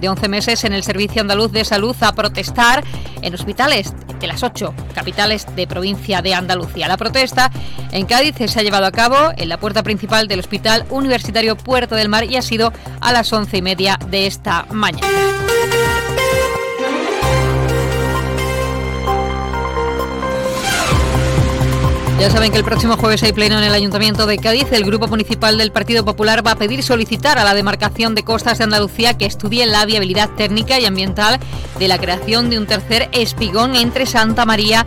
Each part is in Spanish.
de 11 meses en el Servicio Andaluz de Salud a protestar en hospitales de las ocho capitales de provincia de Andalucía. La protesta en Cádiz se ha llevado a cabo en la puerta principal del Hospital Universitario Puerto del Mar y ha sido a las once y media de esta mañana. Ya saben que el próximo jueves hay pleno en el Ayuntamiento de Cádiz. El Grupo Municipal del Partido Popular va a pedir solicitar a la demarcación de costas de Andalucía que estudie la viabilidad técnica y ambiental de la creación de un tercer espigón entre Santa María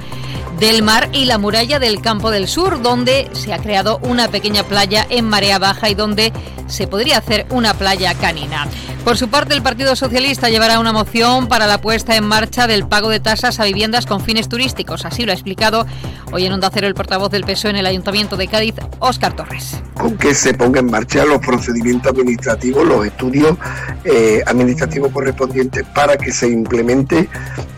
del Mar y la muralla del Campo del Sur, donde se ha creado una pequeña playa en marea baja y donde se podría hacer una playa canina. Por su parte, el Partido Socialista llevará una moción para la puesta en marcha del pago de tasas a viviendas con fines turísticos. Así lo ha explicado hoy en Onda Cero el portavoz del PSOE en el Ayuntamiento de Cádiz, Óscar Torres. Con que se pongan en marcha los procedimientos administrativos, los estudios eh, administrativos correspondientes para que se implemente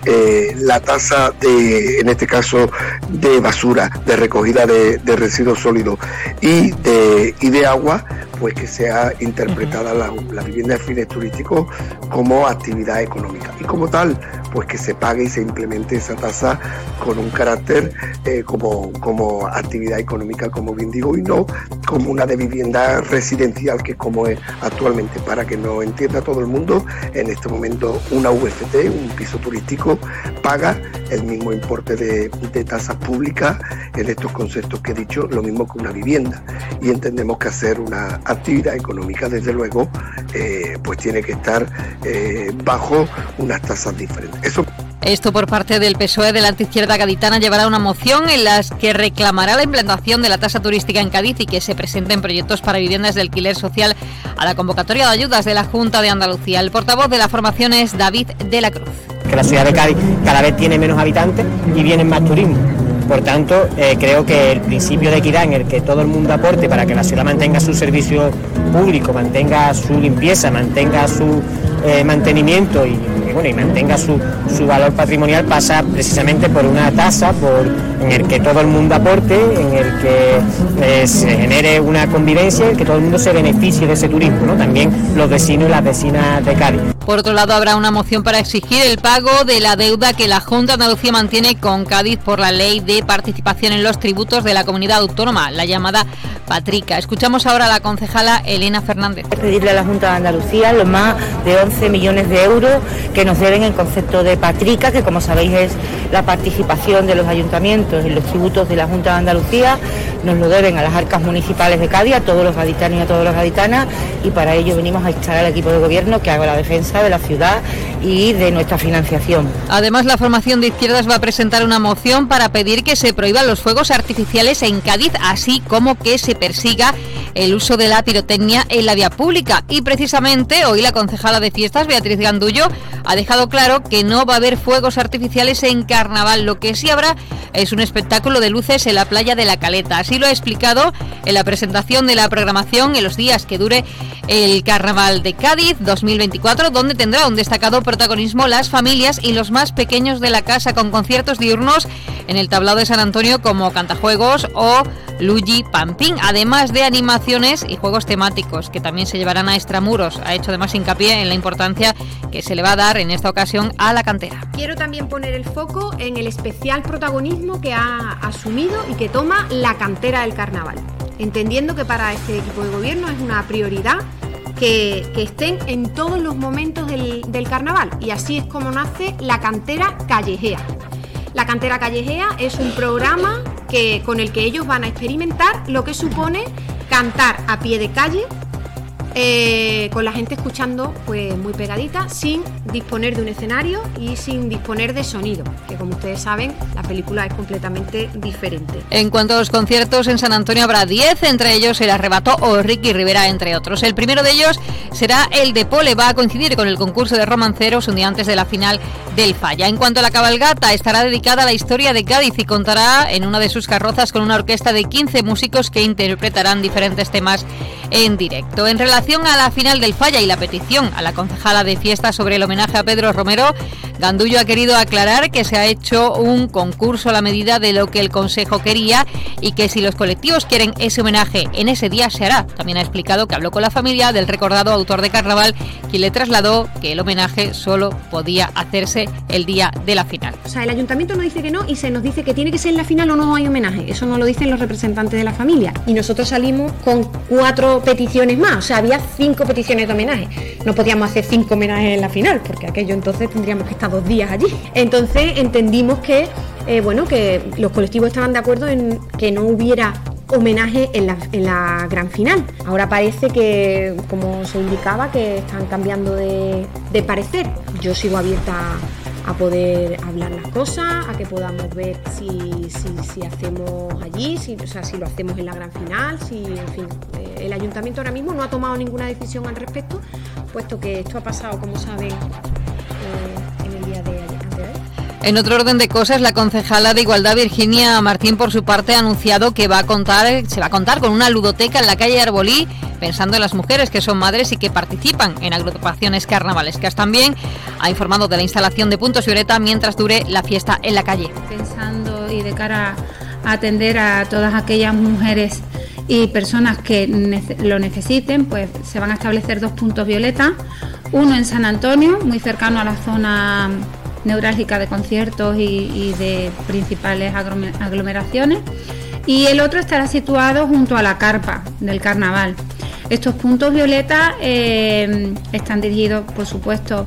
eh, la tasa de, en este caso, de basura, de recogida de, residuos sólidos y y de agua, pues que sea interpretada la, vivienda de fines turísticos como actividad económica. Y como tal, pues que se pague y se implemente esa tasa con un carácter eh, como, como actividad económica, como bien digo, y no como una de vivienda residencial que como es actualmente. Para que no entienda todo el mundo, en este momento una VFT, un piso turístico, paga el mismo importe de, de tasas públicas en estos conceptos que he dicho, lo mismo que una vivienda. Y entendemos que hacer una actividad económica, desde luego, eh, pues tiene que estar eh, bajo unas tasas diferentes. Eso esto por parte del PSOE de la antiizquierda gaditana llevará una moción en la que reclamará la implantación de la tasa turística en Cádiz y que se presenten proyectos para viviendas de alquiler social a la convocatoria de ayudas de la Junta de Andalucía. El portavoz de la formación es David de la Cruz. Que la ciudad de Cádiz cada vez tiene menos habitantes y vienen más turismo por tanto, eh, creo que el principio de equidad en el que todo el mundo aporte para que la ciudad mantenga su servicio público, mantenga su limpieza, mantenga su eh, mantenimiento y, bueno, y mantenga su, su, valor patrimonial pasa precisamente por una tasa por, en el que todo el mundo aporte, en el que eh, se genere una convivencia, en que todo el mundo se beneficie de ese turismo, ¿no? también los vecinos y las vecinas de Cádiz. Por otro lado, habrá una moción para exigir el pago de la deuda que la Junta de Andalucía mantiene con Cádiz por la ley de participación en los tributos de la comunidad autónoma, la llamada Patrica. Escuchamos ahora a la concejala Elena Fernández. Pedirle a la Junta de Andalucía los más de 11 millones de euros que nos deben en concepto de Patrica, que como sabéis es la participación de los ayuntamientos en los tributos de la Junta de Andalucía, nos lo deben a las arcas municipales de Cádiz, a todos los gaditanos y a todas las gaditanas, y para ello venimos a instar al equipo de gobierno que haga la defensa de la ciudad y de nuestra financiación. Además, la formación de izquierdas va a presentar una moción para pedir que se prohíban los fuegos artificiales en Cádiz, así como que se persiga el uso de la pirotecnia en la vía pública. Y precisamente hoy la concejala de fiestas, Beatriz Gandullo, ha dejado claro que no va a haber fuegos artificiales en carnaval. Lo que sí habrá es un espectáculo de luces en la playa de la Caleta. Así lo ha explicado en la presentación de la programación en los días que dure el Carnaval de Cádiz 2024, donde tendrá un destacado protagonismo las familias y los más pequeños de la casa con conciertos diurnos en el tablado de San Antonio como Cantajuegos o Luigi Pampín, además de animaciones y juegos temáticos que también se llevarán a extramuros. Ha hecho además hincapié en la importancia que se le va a dar en esta ocasión a la cantera. Quiero también poner el foco en el especial protagonismo que ha asumido y que toma la cantera del carnaval, entendiendo que para este equipo de gobierno es una prioridad que, estén en todos los momentos del, del carnaval y así es como nace la cantera callejea. La cantera callejea es un programa que, con el que ellos van a experimentar lo que supone cantar a pie de calle eh, con la gente escuchando pues muy pegadita, sin disponer de un escenario y sin disponer de sonido, que como ustedes saben, la película es completamente diferente. En cuanto a los conciertos, en San Antonio habrá 10, entre ellos el arrebato o Ricky Rivera, entre otros. El primero de ellos será el de Pole, va a coincidir con el concurso de romanceros un día antes de la final del Falla. En cuanto a la cabalgata, estará dedicada a la historia de Cádiz y contará en una de sus carrozas con una orquesta de 15 músicos que interpretarán diferentes temas en directo. En relación a la final del falla y la petición a la concejala de fiesta sobre el homenaje a Pedro Romero, Gandullo ha querido aclarar que se ha hecho un concurso a la medida de lo que el Consejo quería y que si los colectivos quieren ese homenaje en ese día se hará. También ha explicado que habló con la familia del recordado autor de carnaval, quien le trasladó que el homenaje solo podía hacerse el día de la final. O sea, el ayuntamiento nos dice que no y se nos dice que tiene que ser en la final o no hay homenaje. Eso no lo dicen los representantes de la familia. Y nosotros salimos con cuatro peticiones más. O sea, había cinco peticiones de homenaje. No podíamos hacer cinco homenajes en la final, porque aquello entonces tendríamos que estar dos días allí. Entonces entendimos que, eh, bueno, que los colectivos estaban de acuerdo en que no hubiera homenaje en la, gran final. Ahora parece que, como se indicaba, que están cambiando de, parecer. Yo sigo abierta a poder hablar las cosas, a que podamos ver si, si, hacemos allí, si, o sea, si lo hacemos en la gran final, si, en fin, eh, el ayuntamiento ahora mismo no ha tomado ninguna decisión al respecto, puesto que esto ha pasado, como saben, En otro orden de cosas, la concejala de Igualdad Virginia Martín, por su parte, ha anunciado que va a contar, se va a contar con una ludoteca en la calle Arbolí, pensando en las mujeres que son madres y que participan en agrupaciones carnavalescas. También ha informado de la instalación de puntos violeta mientras dure la fiesta en la calle. Pensando y de cara a atender a todas aquellas mujeres y personas que lo necesiten, pues se van a establecer dos puntos violeta, uno en San Antonio, muy cercano a la zona neurálgica de conciertos y, de principales aglomeraciones y el otro estará situado junto a la carpa del carnaval. Estos puntos violetas eh, están dirigidos, por supuesto,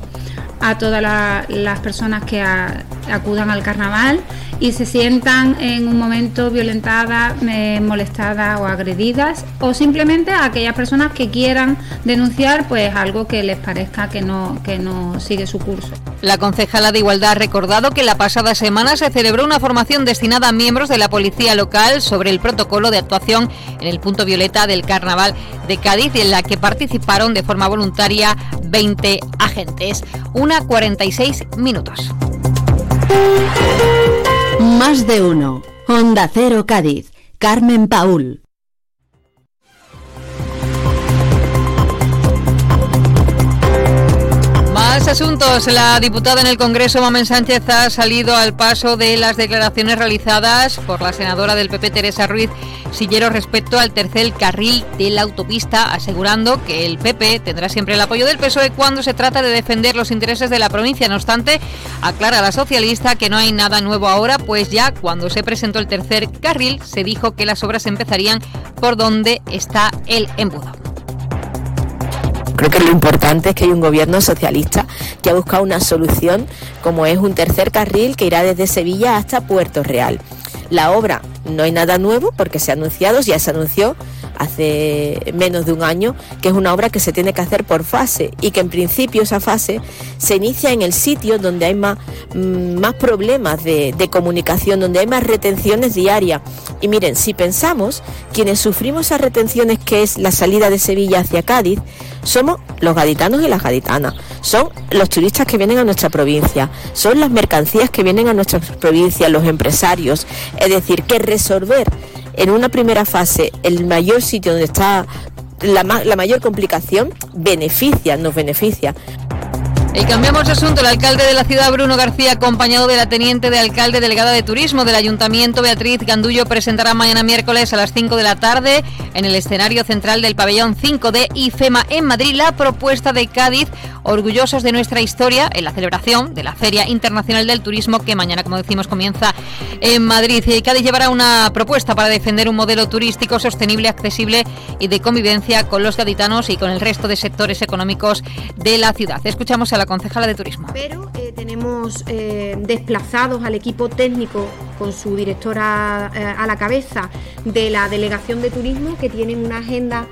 a todas las personas que acudan al carnaval y se sientan en un momento violentadas, molestadas o agredidas o simplemente a aquellas personas que quieran denunciar pues algo que les parezca que no, que no sigue su curso. La concejala de Igualdad ha recordado que la pasada semana se celebró una formación destinada a miembros de la policía local sobre el protocolo de actuación en el punto violeta del carnaval de Cádiz en la que participaron de forma voluntaria 20 agentes. 46 minutos. Más de uno. Honda Cero Cádiz. Carmen Paul. Más asuntos. La diputada en el Congreso, Mamen Sánchez, ha salido al paso de las declaraciones realizadas por la senadora del PP, Teresa Ruiz Sillero, respecto al tercer carril de la autopista, asegurando que el PP tendrá siempre el apoyo del PSOE cuando se trata de defender los intereses de la provincia. No obstante, aclara la socialista que no hay nada nuevo ahora, pues ya cuando se presentó el tercer carril se dijo que las obras empezarían por donde está el embudo. Creo que lo importante es que hay un gobierno socialista que ha buscado una solución como es un tercer carril que irá desde Sevilla hasta Puerto Real. La obra no hay nada nuevo porque se ha anunciado, ya se anunció hace menos de un año, que es una obra que se tiene que hacer por fase y que en principio esa fase se inicia en el sitio donde hay más, mm, más problemas de, de comunicación, donde hay más retenciones diarias. Y miren, si pensamos, quienes sufrimos esas retenciones que es la salida de Sevilla hacia Cádiz, somos los gaditanos y las gaditanas, son los turistas que vienen a nuestra provincia, son las mercancías que vienen a nuestra provincia, los empresarios. Es decir, que resolver en una primera fase el mayor sitio donde está la, la mayor complicación beneficia, nos beneficia. Y cambiamos asunto. El alcalde de la ciudad, Bruno García, acompañado de la teniente de alcalde delegada de turismo del ayuntamiento, Beatriz Gandullo, presentará mañana miércoles a las 5 de la tarde en el escenario central del pabellón 5 de IFEMA en Madrid la propuesta de Cádiz, orgullosos de nuestra historia, en la celebración de la Feria Internacional del Turismo que mañana, como decimos, comienza en Madrid. Y Cádiz llevará una propuesta para defender un modelo turístico sostenible, accesible y de convivencia con los gaditanos y con el resto de sectores económicos de la ciudad. Escuchamos a la concejala de turismo. Pero eh, tenemos eh, desplazados al equipo técnico con su directora eh, a la cabeza de la delegación de turismo que tienen una agenda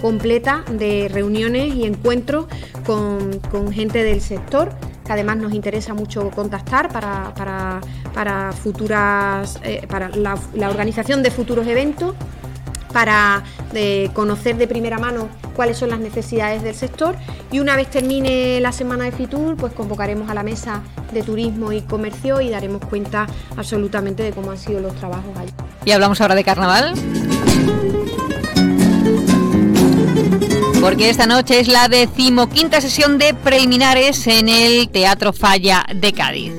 completa de reuniones y encuentros con, gente del sector que además nos interesa mucho contactar para, para, futuras para la organización de futuros eventos para eh, conocer de primera mano cuáles son las necesidades del sector y una vez termine la semana de Fitur, pues convocaremos a la mesa de turismo y comercio y daremos cuenta absolutamente de cómo han sido los trabajos allí. Y hablamos ahora de carnaval. porque esta noche es la decimoquinta sesión de preliminares en el Teatro Falla de Cádiz.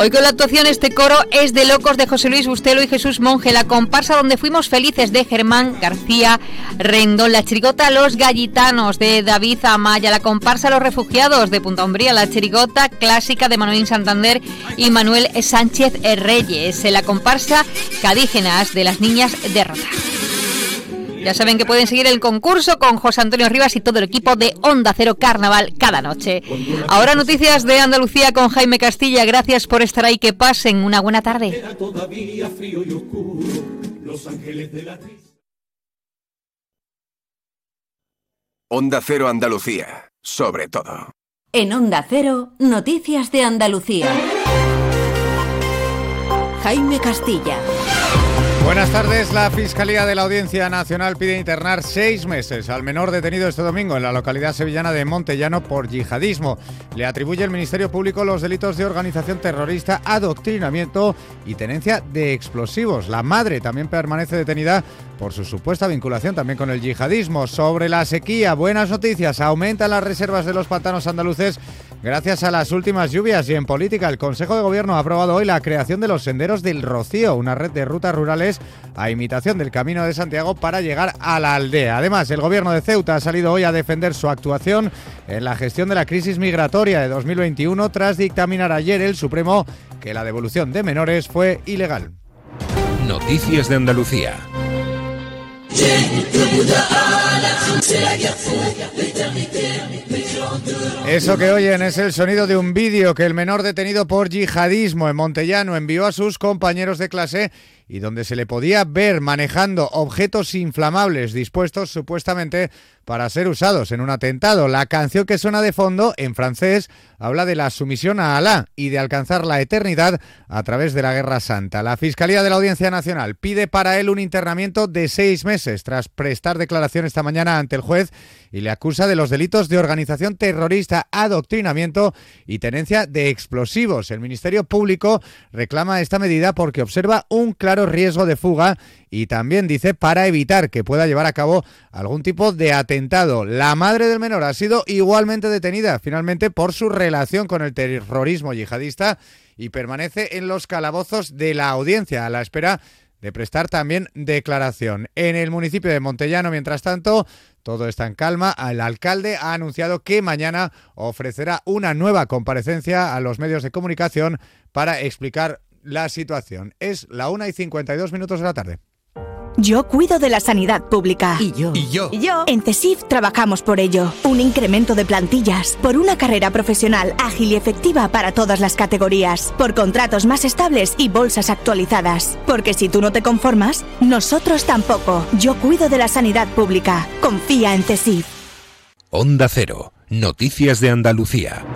Hoy con la actuación este coro es de Locos de José Luis Bustelo y Jesús Monge, la comparsa donde fuimos felices de Germán García Rendón, la chirigota Los Gallitanos de David Amaya, la comparsa Los Refugiados de Punta Umbría, la chirigota clásica de Manuel Santander y Manuel Sánchez Reyes, la comparsa Cadígenas de las Niñas de Rota. Ya saben que pueden seguir el concurso con José Antonio Rivas y todo el equipo de Onda Cero Carnaval cada noche. Ahora noticias de Andalucía con Jaime Castilla. Gracias por estar ahí. Que pasen una buena tarde. Onda Cero Andalucía, sobre todo. En Onda Cero, noticias de Andalucía. Jaime Castilla. Buenas tardes. La Fiscalía de la Audiencia Nacional pide internar seis meses al menor detenido este domingo en la localidad sevillana de Montellano por yihadismo. Le atribuye el Ministerio Público los delitos de organización terrorista, adoctrinamiento y tenencia de explosivos. La madre también permanece detenida por su supuesta vinculación también con el yihadismo. Sobre la sequía, buenas noticias. Aumentan las reservas de los pantanos andaluces gracias a las últimas lluvias y en política el Consejo de Gobierno ha aprobado hoy la creación de los senderos del Rocío, una red de rutas rurales a imitación del Camino de Santiago para llegar a la aldea. Además, el Gobierno de Ceuta ha salido hoy a defender su actuación en la gestión de la crisis migratoria de 2021 tras dictaminar ayer el Supremo que la devolución de menores fue ilegal. Noticias de Andalucía. Eso que oyen es el sonido de un vídeo que el menor detenido por yihadismo en Montellano envió a sus compañeros de clase y donde se le podía ver manejando objetos inflamables dispuestos supuestamente para ser usados en un atentado. La canción que suena de fondo, en francés, habla de la sumisión a Alá y de alcanzar la eternidad a través de la Guerra Santa. La Fiscalía de la Audiencia Nacional pide para él un internamiento de seis meses tras prestar declaración esta mañana ante el juez y le acusa de los delitos de organización terrorista, adoctrinamiento y tenencia de explosivos. El Ministerio Público reclama esta medida porque observa un claro riesgo de fuga y también dice para evitar que pueda llevar a cabo algún tipo de atentado. La madre del menor ha sido igualmente detenida finalmente por su relación con el terrorismo yihadista y permanece en los calabozos de la audiencia a la espera de prestar también declaración. En el municipio de Montellano, mientras tanto, todo está en calma. El alcalde ha anunciado que mañana ofrecerá una nueva comparecencia a los medios de comunicación para explicar la situación. Es la 1 y 52 minutos de la tarde. Yo cuido de la sanidad pública. Y yo. Y yo. Y yo. En CESIF trabajamos por ello. Un incremento de plantillas, por una carrera profesional ágil y efectiva para todas las categorías, por contratos más estables y bolsas actualizadas. Porque si tú no te conformas, nosotros tampoco. Yo cuido de la sanidad pública. Confía en CESIF. Onda Cero. Noticias de Andalucía.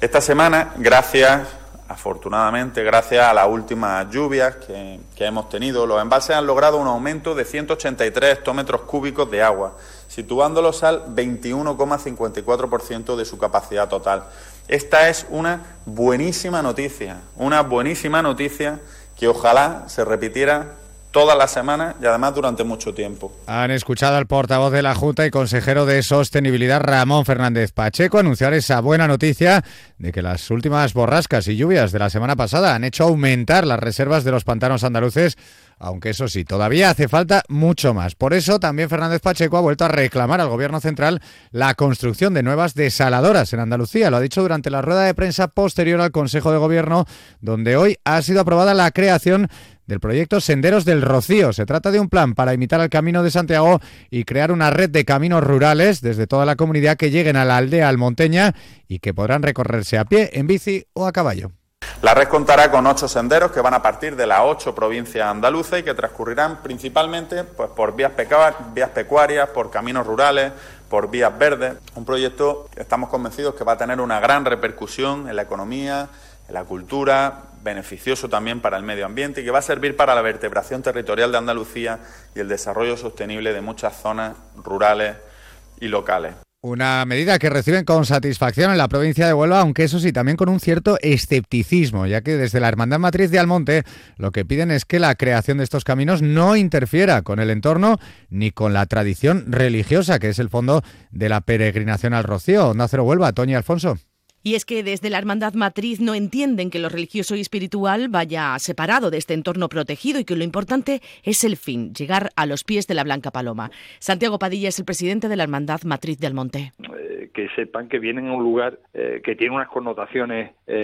Esta semana, gracias afortunadamente, gracias a las últimas lluvias que, hemos tenido, los embalses han logrado un aumento de 183 hectómetros cúbicos de agua, situándolos al 21,54% de su capacidad total. Esta es una buenísima noticia, una buenísima noticia que ojalá se repitiera todas las semanas y además durante mucho tiempo. Han escuchado al portavoz de la Junta y consejero de Sostenibilidad Ramón Fernández Pacheco anunciar esa buena noticia de que las últimas borrascas y lluvias de la semana pasada han hecho aumentar las reservas de los pantanos andaluces aunque eso sí, todavía hace falta mucho más. Por eso también Fernández Pacheco ha vuelto a reclamar al Gobierno central la construcción de nuevas desaladoras en Andalucía. Lo ha dicho durante la rueda de prensa posterior al Consejo de Gobierno, donde hoy ha sido aprobada la creación del proyecto Senderos del Rocío. Se trata de un plan para imitar el Camino de Santiago y crear una red de caminos rurales desde toda la comunidad que lleguen a la aldea almonteña y que podrán recorrerse a pie, en bici o a caballo. La red contará con ocho senderos que van a partir de las ocho provincias andaluzas y que transcurrirán principalmente pues, por vías, vías pecuarias, por caminos rurales, por vías verdes. Un proyecto que estamos convencidos que va a tener una gran repercusión en la economía, en la cultura, beneficioso también para el medio ambiente y que va a servir para la vertebración territorial de Andalucía y el desarrollo sostenible de muchas zonas rurales y locales. Una medida que reciben con satisfacción en la provincia de Huelva, aunque eso sí, también con un cierto escepticismo, ya que desde la Hermandad Matriz de Almonte lo que piden es que la creación de estos caminos no interfiera con el entorno ni con la tradición religiosa, que es el fondo de la peregrinación al Rocío. Onda Cero Huelva, Toño Alfonso. Y es que desde la Hermandad Matriz no entienden que lo religioso y espiritual vaya separado de este entorno protegido y que lo importante es el fin, llegar a los pies de la Blanca Paloma. Santiago Padilla es el presidente de la Hermandad Matriz del Monte. Eh, que sepan que vienen a un lugar eh, que tiene unas connotaciones eh,